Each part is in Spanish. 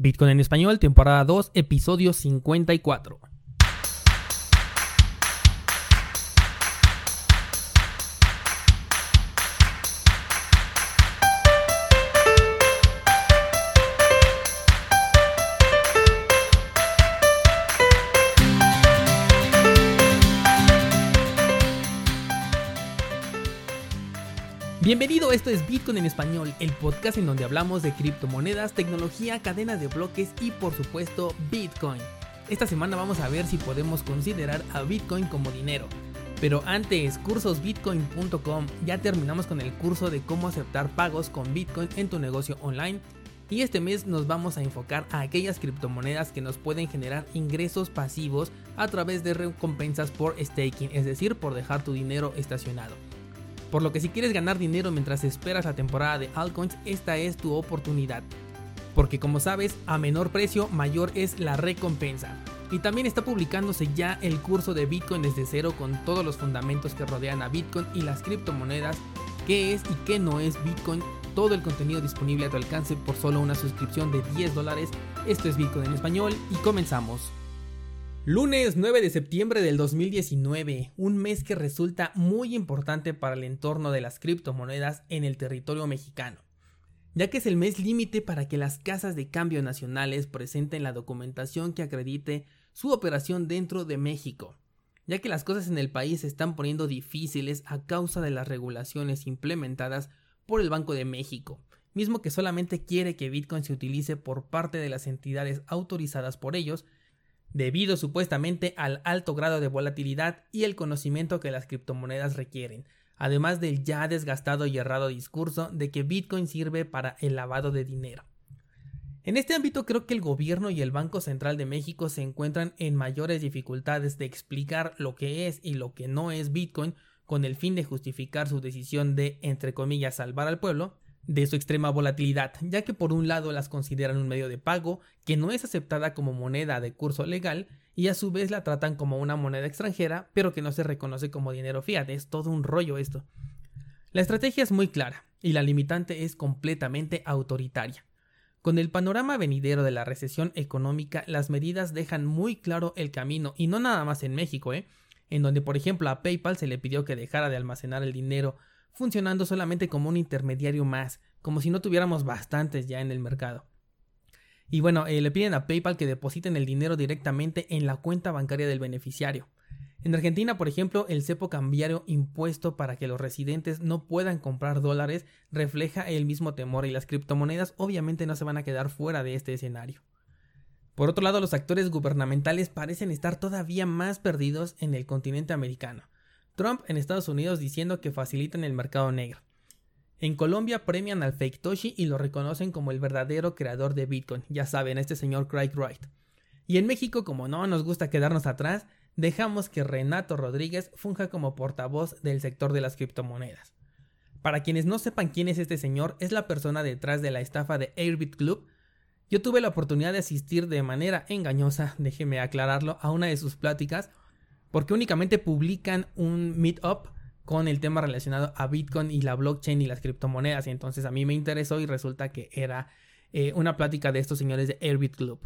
Bitcoin en español, temporada 2, episodio 54. Bienvenido, esto es Bitcoin en español, el podcast en donde hablamos de criptomonedas, tecnología, cadenas de bloques y por supuesto Bitcoin. Esta semana vamos a ver si podemos considerar a Bitcoin como dinero. Pero antes, cursosbitcoin.com, ya terminamos con el curso de cómo aceptar pagos con Bitcoin en tu negocio online. Y este mes nos vamos a enfocar a aquellas criptomonedas que nos pueden generar ingresos pasivos a través de recompensas por staking, es decir, por dejar tu dinero estacionado. Por lo que si quieres ganar dinero mientras esperas la temporada de altcoins, esta es tu oportunidad. Porque como sabes, a menor precio, mayor es la recompensa. Y también está publicándose ya el curso de Bitcoin desde cero con todos los fundamentos que rodean a Bitcoin y las criptomonedas, qué es y qué no es Bitcoin, todo el contenido disponible a tu alcance por solo una suscripción de 10 dólares. Esto es Bitcoin en español y comenzamos. Lunes 9 de septiembre del 2019, un mes que resulta muy importante para el entorno de las criptomonedas en el territorio mexicano, ya que es el mes límite para que las casas de cambio nacionales presenten la documentación que acredite su operación dentro de México, ya que las cosas en el país se están poniendo difíciles a causa de las regulaciones implementadas por el Banco de México, mismo que solamente quiere que Bitcoin se utilice por parte de las entidades autorizadas por ellos debido supuestamente al alto grado de volatilidad y el conocimiento que las criptomonedas requieren, además del ya desgastado y errado discurso de que Bitcoin sirve para el lavado de dinero. En este ámbito creo que el gobierno y el Banco Central de México se encuentran en mayores dificultades de explicar lo que es y lo que no es Bitcoin con el fin de justificar su decisión de, entre comillas, salvar al pueblo, de su extrema volatilidad, ya que por un lado las consideran un medio de pago que no es aceptada como moneda de curso legal y a su vez la tratan como una moneda extranjera, pero que no se reconoce como dinero fiat. Es todo un rollo esto. La estrategia es muy clara y la limitante es completamente autoritaria. Con el panorama venidero de la recesión económica, las medidas dejan muy claro el camino, y no nada más en México, ¿eh? en donde por ejemplo a PayPal se le pidió que dejara de almacenar el dinero funcionando solamente como un intermediario más, como si no tuviéramos bastantes ya en el mercado. Y bueno, eh, le piden a PayPal que depositen el dinero directamente en la cuenta bancaria del beneficiario. En Argentina, por ejemplo, el cepo cambiario impuesto para que los residentes no puedan comprar dólares refleja el mismo temor y las criptomonedas obviamente no se van a quedar fuera de este escenario. Por otro lado, los actores gubernamentales parecen estar todavía más perdidos en el continente americano. Trump en Estados Unidos diciendo que facilitan el mercado negro. En Colombia premian al fake Toshi y lo reconocen como el verdadero creador de Bitcoin, ya saben, este señor Craig Wright. Y en México, como no nos gusta quedarnos atrás, dejamos que Renato Rodríguez funja como portavoz del sector de las criptomonedas. Para quienes no sepan quién es este señor, es la persona detrás de la estafa de Airbit Club. Yo tuve la oportunidad de asistir de manera engañosa, déjeme aclararlo, a una de sus pláticas porque únicamente publican un meetup con el tema relacionado a Bitcoin y la blockchain y las criptomonedas. Y entonces a mí me interesó y resulta que era eh, una plática de estos señores de Airbit Club.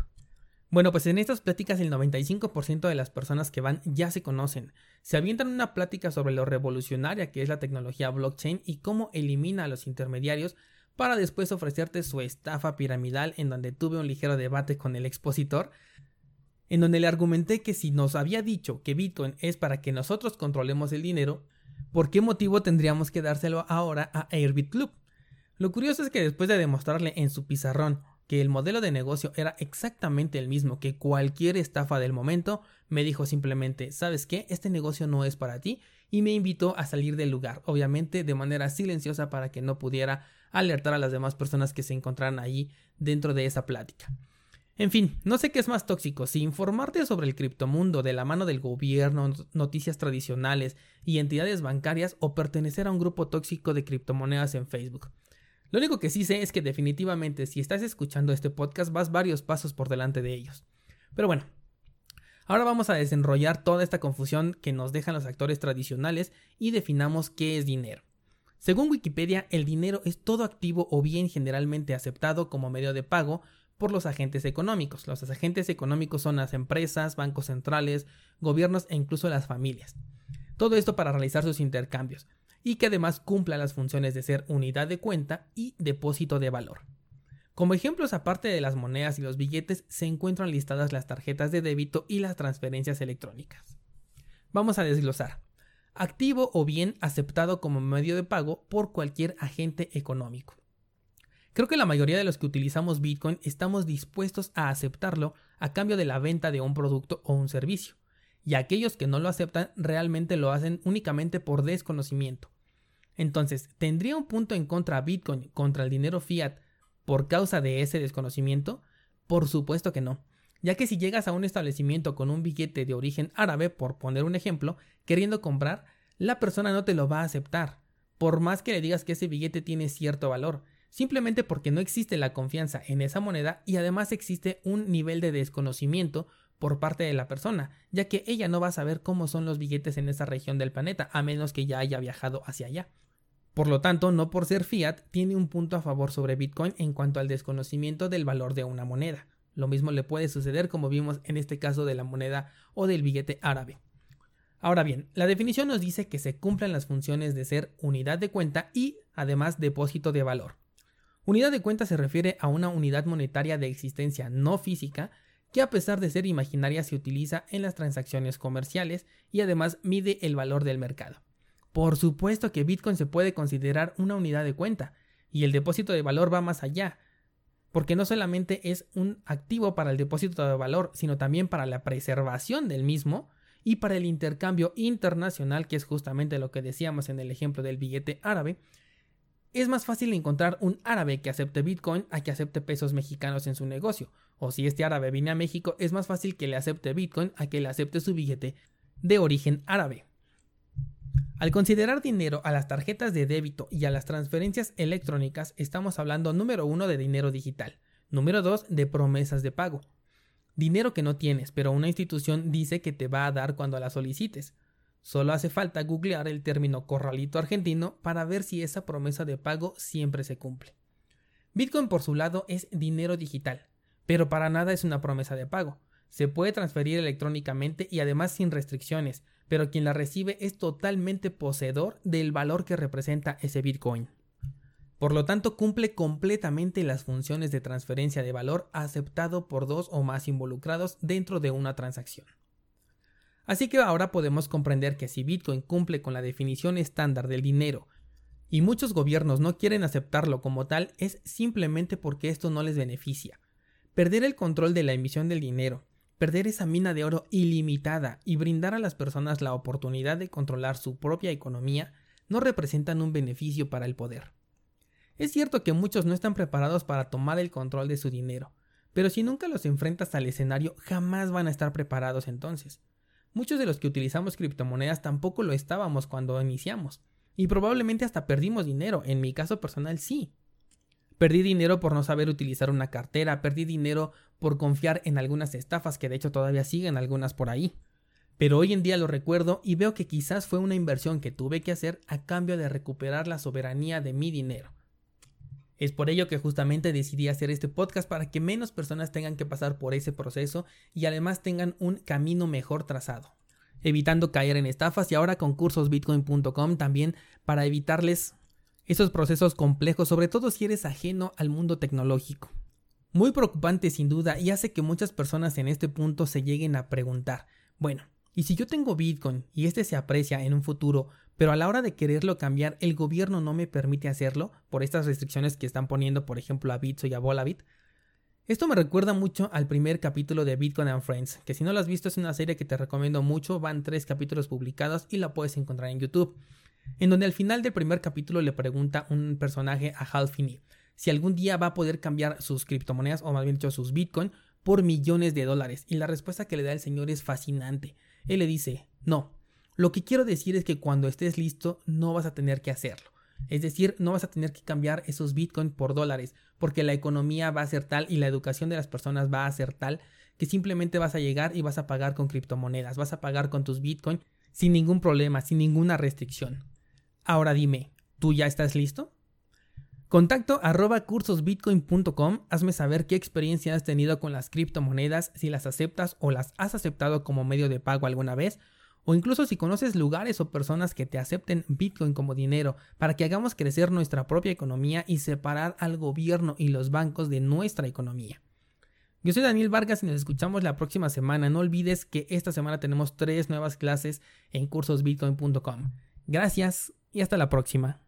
Bueno, pues en estas pláticas el 95% de las personas que van ya se conocen. Se avientan una plática sobre lo revolucionaria que es la tecnología blockchain y cómo elimina a los intermediarios para después ofrecerte su estafa piramidal en donde tuve un ligero debate con el expositor en donde le argumenté que si nos había dicho que Bitcoin es para que nosotros controlemos el dinero, ¿por qué motivo tendríamos que dárselo ahora a Airbit Club? Lo curioso es que después de demostrarle en su pizarrón que el modelo de negocio era exactamente el mismo que cualquier estafa del momento, me dijo simplemente, ¿sabes qué? Este negocio no es para ti y me invitó a salir del lugar, obviamente de manera silenciosa para que no pudiera alertar a las demás personas que se encontraran allí dentro de esa plática. En fin, no sé qué es más tóxico, si informarte sobre el criptomundo de la mano del gobierno, noticias tradicionales y entidades bancarias o pertenecer a un grupo tóxico de criptomonedas en Facebook. Lo único que sí sé es que definitivamente si estás escuchando este podcast vas varios pasos por delante de ellos. Pero bueno, ahora vamos a desenrollar toda esta confusión que nos dejan los actores tradicionales y definamos qué es dinero. Según Wikipedia, el dinero es todo activo o bien generalmente aceptado como medio de pago por los agentes económicos. Los agentes económicos son las empresas, bancos centrales, gobiernos e incluso las familias. Todo esto para realizar sus intercambios y que además cumpla las funciones de ser unidad de cuenta y depósito de valor. Como ejemplos aparte de las monedas y los billetes se encuentran listadas las tarjetas de débito y las transferencias electrónicas. Vamos a desglosar. Activo o bien aceptado como medio de pago por cualquier agente económico. Creo que la mayoría de los que utilizamos Bitcoin estamos dispuestos a aceptarlo a cambio de la venta de un producto o un servicio, y aquellos que no lo aceptan realmente lo hacen únicamente por desconocimiento. Entonces, ¿tendría un punto en contra Bitcoin contra el dinero fiat por causa de ese desconocimiento? Por supuesto que no, ya que si llegas a un establecimiento con un billete de origen árabe, por poner un ejemplo, queriendo comprar, la persona no te lo va a aceptar, por más que le digas que ese billete tiene cierto valor, simplemente porque no existe la confianza en esa moneda y además existe un nivel de desconocimiento por parte de la persona, ya que ella no va a saber cómo son los billetes en esa región del planeta, a menos que ya haya viajado hacia allá. Por lo tanto, no por ser fiat, tiene un punto a favor sobre Bitcoin en cuanto al desconocimiento del valor de una moneda. Lo mismo le puede suceder como vimos en este caso de la moneda o del billete árabe. Ahora bien, la definición nos dice que se cumplen las funciones de ser unidad de cuenta y además depósito de valor. Unidad de cuenta se refiere a una unidad monetaria de existencia no física que a pesar de ser imaginaria se utiliza en las transacciones comerciales y además mide el valor del mercado. Por supuesto que Bitcoin se puede considerar una unidad de cuenta, y el depósito de valor va más allá, porque no solamente es un activo para el depósito de valor, sino también para la preservación del mismo y para el intercambio internacional, que es justamente lo que decíamos en el ejemplo del billete árabe. Es más fácil encontrar un árabe que acepte Bitcoin a que acepte pesos mexicanos en su negocio, o si este árabe viene a México, es más fácil que le acepte Bitcoin a que le acepte su billete de origen árabe. Al considerar dinero a las tarjetas de débito y a las transferencias electrónicas, estamos hablando número uno de dinero digital, número dos de promesas de pago. Dinero que no tienes, pero una institución dice que te va a dar cuando la solicites. Solo hace falta googlear el término corralito argentino para ver si esa promesa de pago siempre se cumple. Bitcoin por su lado es dinero digital, pero para nada es una promesa de pago. Se puede transferir electrónicamente y además sin restricciones, pero quien la recibe es totalmente poseedor del valor que representa ese Bitcoin. Por lo tanto, cumple completamente las funciones de transferencia de valor aceptado por dos o más involucrados dentro de una transacción. Así que ahora podemos comprender que si Bitcoin cumple con la definición estándar del dinero y muchos gobiernos no quieren aceptarlo como tal es simplemente porque esto no les beneficia. Perder el control de la emisión del dinero perder esa mina de oro ilimitada y brindar a las personas la oportunidad de controlar su propia economía no representan un beneficio para el poder. Es cierto que muchos no están preparados para tomar el control de su dinero, pero si nunca los enfrentas al escenario jamás van a estar preparados entonces. Muchos de los que utilizamos criptomonedas tampoco lo estábamos cuando iniciamos, y probablemente hasta perdimos dinero, en mi caso personal sí, Perdí dinero por no saber utilizar una cartera, perdí dinero por confiar en algunas estafas que de hecho todavía siguen algunas por ahí. Pero hoy en día lo recuerdo y veo que quizás fue una inversión que tuve que hacer a cambio de recuperar la soberanía de mi dinero. Es por ello que justamente decidí hacer este podcast para que menos personas tengan que pasar por ese proceso y además tengan un camino mejor trazado, evitando caer en estafas y ahora con cursosbitcoin.com también para evitarles esos procesos complejos, sobre todo si eres ajeno al mundo tecnológico. Muy preocupante sin duda y hace que muchas personas en este punto se lleguen a preguntar, bueno, ¿y si yo tengo Bitcoin y este se aprecia en un futuro, pero a la hora de quererlo cambiar el gobierno no me permite hacerlo por estas restricciones que están poniendo por ejemplo a Bitso y a Volabit? Esto me recuerda mucho al primer capítulo de Bitcoin and Friends, que si no lo has visto es una serie que te recomiendo mucho, van tres capítulos publicados y la puedes encontrar en YouTube en donde al final del primer capítulo le pregunta un personaje a Hal Finney si algún día va a poder cambiar sus criptomonedas, o más bien dicho sus Bitcoin, por millones de dólares. Y la respuesta que le da el señor es fascinante. Él le dice, no, lo que quiero decir es que cuando estés listo no vas a tener que hacerlo. Es decir, no vas a tener que cambiar esos Bitcoin por dólares, porque la economía va a ser tal y la educación de las personas va a ser tal que simplemente vas a llegar y vas a pagar con criptomonedas, vas a pagar con tus Bitcoin sin ningún problema, sin ninguna restricción. Ahora dime, ¿tú ya estás listo? Contacto arroba cursosbitcoin.com. Hazme saber qué experiencia has tenido con las criptomonedas, si las aceptas o las has aceptado como medio de pago alguna vez, o incluso si conoces lugares o personas que te acepten Bitcoin como dinero para que hagamos crecer nuestra propia economía y separar al gobierno y los bancos de nuestra economía. Yo soy Daniel Vargas y nos escuchamos la próxima semana. No olvides que esta semana tenemos tres nuevas clases en cursosbitcoin.com. Gracias y hasta la próxima.